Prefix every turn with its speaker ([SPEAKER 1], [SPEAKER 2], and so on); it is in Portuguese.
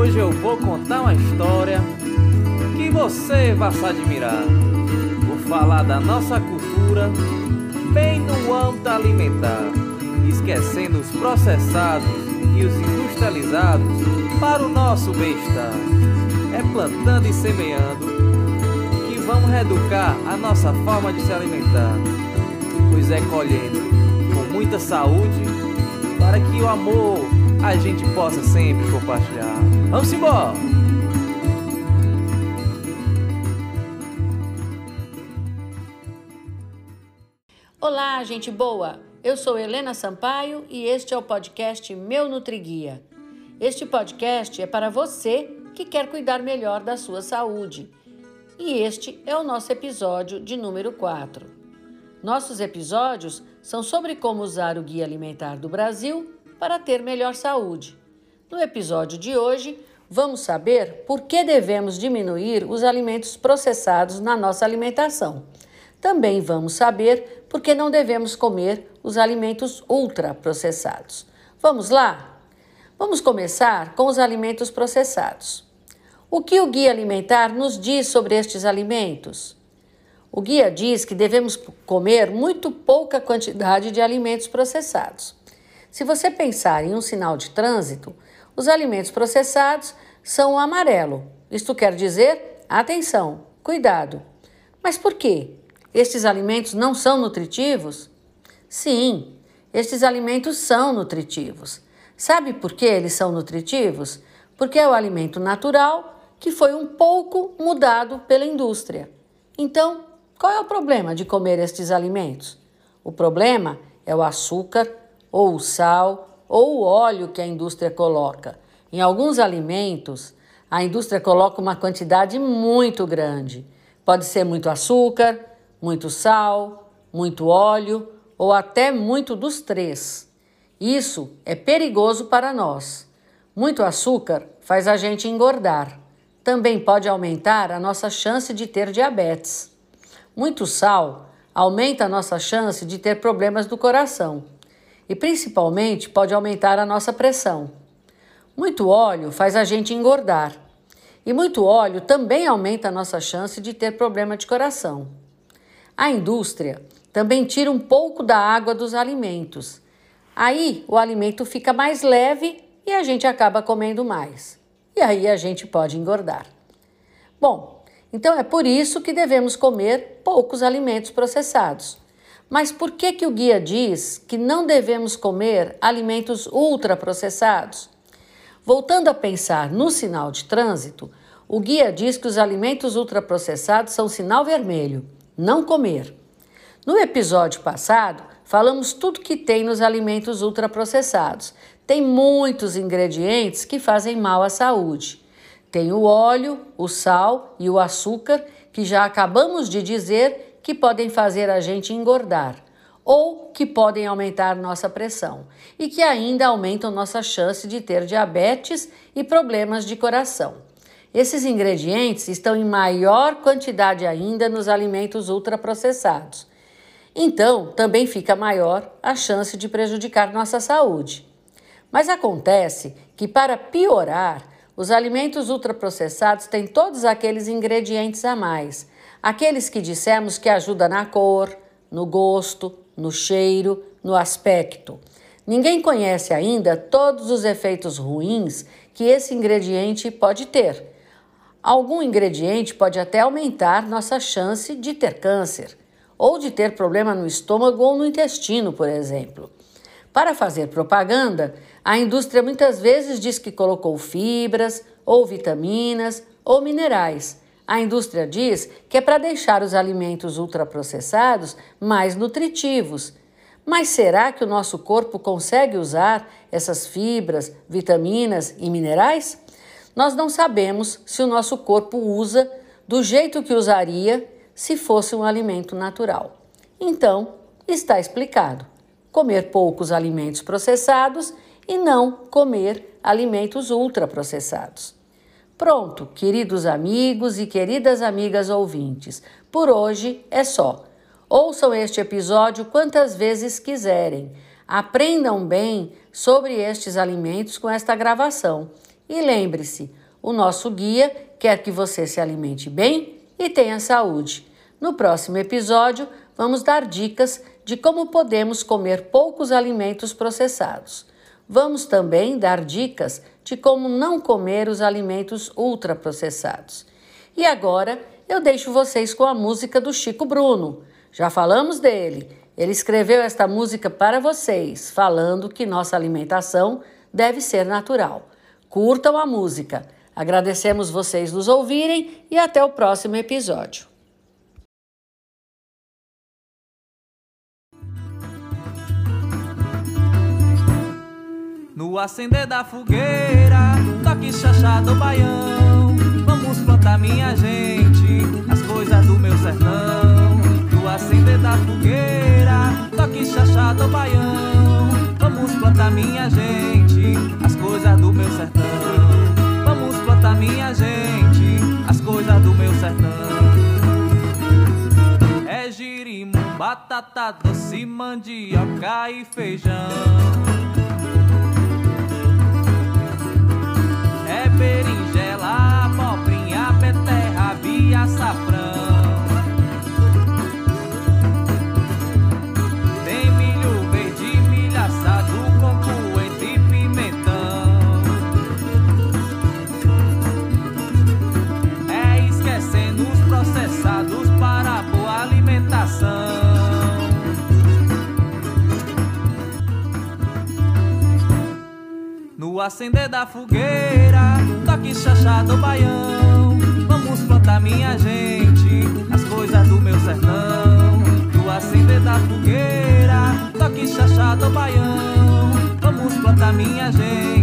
[SPEAKER 1] Hoje eu vou contar uma história que você vai se admirar. Vou falar da nossa cultura, bem no âmbito alimentar, esquecendo os processados e os industrializados para o nosso bem-estar. É plantando e semeando que vamos reeducar a nossa forma de se alimentar, pois é colhendo com muita saúde para que o amor a gente possa sempre compartilhar. Vamos embora!
[SPEAKER 2] Olá, gente boa! Eu sou Helena Sampaio e este é o podcast Meu Nutriguia. Este podcast é para você que quer cuidar melhor da sua saúde. E este é o nosso episódio de número 4. Nossos episódios são sobre como usar o Guia Alimentar do Brasil para ter melhor saúde. No episódio de hoje, vamos saber por que devemos diminuir os alimentos processados na nossa alimentação. Também vamos saber por que não devemos comer os alimentos ultraprocessados. Vamos lá? Vamos começar com os alimentos processados. O que o guia alimentar nos diz sobre estes alimentos? O guia diz que devemos comer muito pouca quantidade de alimentos processados. Se você pensar em um sinal de trânsito, os alimentos processados são amarelo. Isto quer dizer, atenção, cuidado. Mas por quê? Estes alimentos não são nutritivos? Sim, estes alimentos são nutritivos. Sabe por que eles são nutritivos? Porque é o alimento natural que foi um pouco mudado pela indústria. Então, qual é o problema de comer estes alimentos? O problema é o açúcar, ou o sal, ou o óleo que a indústria coloca. Em alguns alimentos, a indústria coloca uma quantidade muito grande. Pode ser muito açúcar, muito sal, muito óleo ou até muito dos três. Isso é perigoso para nós. Muito açúcar faz a gente engordar. Também pode aumentar a nossa chance de ter diabetes. Muito sal aumenta a nossa chance de ter problemas do coração e, principalmente, pode aumentar a nossa pressão. Muito óleo faz a gente engordar e muito óleo também aumenta a nossa chance de ter problema de coração. A indústria também tira um pouco da água dos alimentos. Aí o alimento fica mais leve e a gente acaba comendo mais. E aí a gente pode engordar. Bom, então é por isso que devemos comer poucos alimentos processados. Mas por que, que o guia diz que não devemos comer alimentos ultraprocessados? Voltando a pensar no sinal de trânsito, o guia diz que os alimentos ultraprocessados são sinal vermelho, não comer. No episódio passado, falamos tudo que tem nos alimentos ultraprocessados. Tem muitos ingredientes que fazem mal à saúde. Tem o óleo, o sal e o açúcar, que já acabamos de dizer que podem fazer a gente engordar ou que podem aumentar nossa pressão e que ainda aumentam nossa chance de ter diabetes e problemas de coração. Esses ingredientes estão em maior quantidade ainda nos alimentos ultraprocessados. Então, também fica maior a chance de prejudicar nossa saúde. Mas acontece que, para piorar, os alimentos ultraprocessados têm todos aqueles ingredientes a mais, aqueles que dissemos que ajudam na cor, no gosto, no cheiro, no aspecto. Ninguém conhece ainda todos os efeitos ruins que esse ingrediente pode ter. Algum ingrediente pode até aumentar nossa chance de ter câncer ou de ter problema no estômago ou no intestino, por exemplo. Para fazer propaganda, a indústria muitas vezes diz que colocou fibras, ou vitaminas, ou minerais. A indústria diz que é para deixar os alimentos ultraprocessados mais nutritivos. Mas será que o nosso corpo consegue usar essas fibras, vitaminas e minerais? Nós não sabemos se o nosso corpo usa do jeito que usaria se fosse um alimento natural. Então, está explicado comer poucos alimentos processados e não comer alimentos ultraprocessados. Pronto, queridos amigos e queridas amigas ouvintes, por hoje é só. Ouçam este episódio quantas vezes quiserem. Aprendam bem sobre estes alimentos com esta gravação E lembre-se, o nosso guia quer que você se alimente bem e tenha saúde. No próximo episódio, vamos dar dicas de como podemos comer poucos alimentos processados. Vamos também dar dicas de como não comer os alimentos ultraprocessados. E agora eu deixo vocês com a música do Chico Bruno. Já falamos dele. Ele escreveu esta música para vocês, falando que nossa alimentação deve ser natural. Curtam a música. Agradecemos vocês nos ouvirem e até o próximo episódio.
[SPEAKER 1] No acender da fogueira, toque chachado baião. Vamos plantar, minha gente, as coisas do meu sertão. No acender da fogueira, toque chachado baião. Vamos plantar, minha gente, as coisas do meu sertão. Vamos plantar, minha gente, as coisas do meu sertão. É girimum, batata doce, mandioca e feijão. No acender da fogueira toque chachado baião. Vamos plantar, minha gente, as coisas do meu sertão. Do acender da fogueira, toque chachado baião. Vamos plantar, minha gente,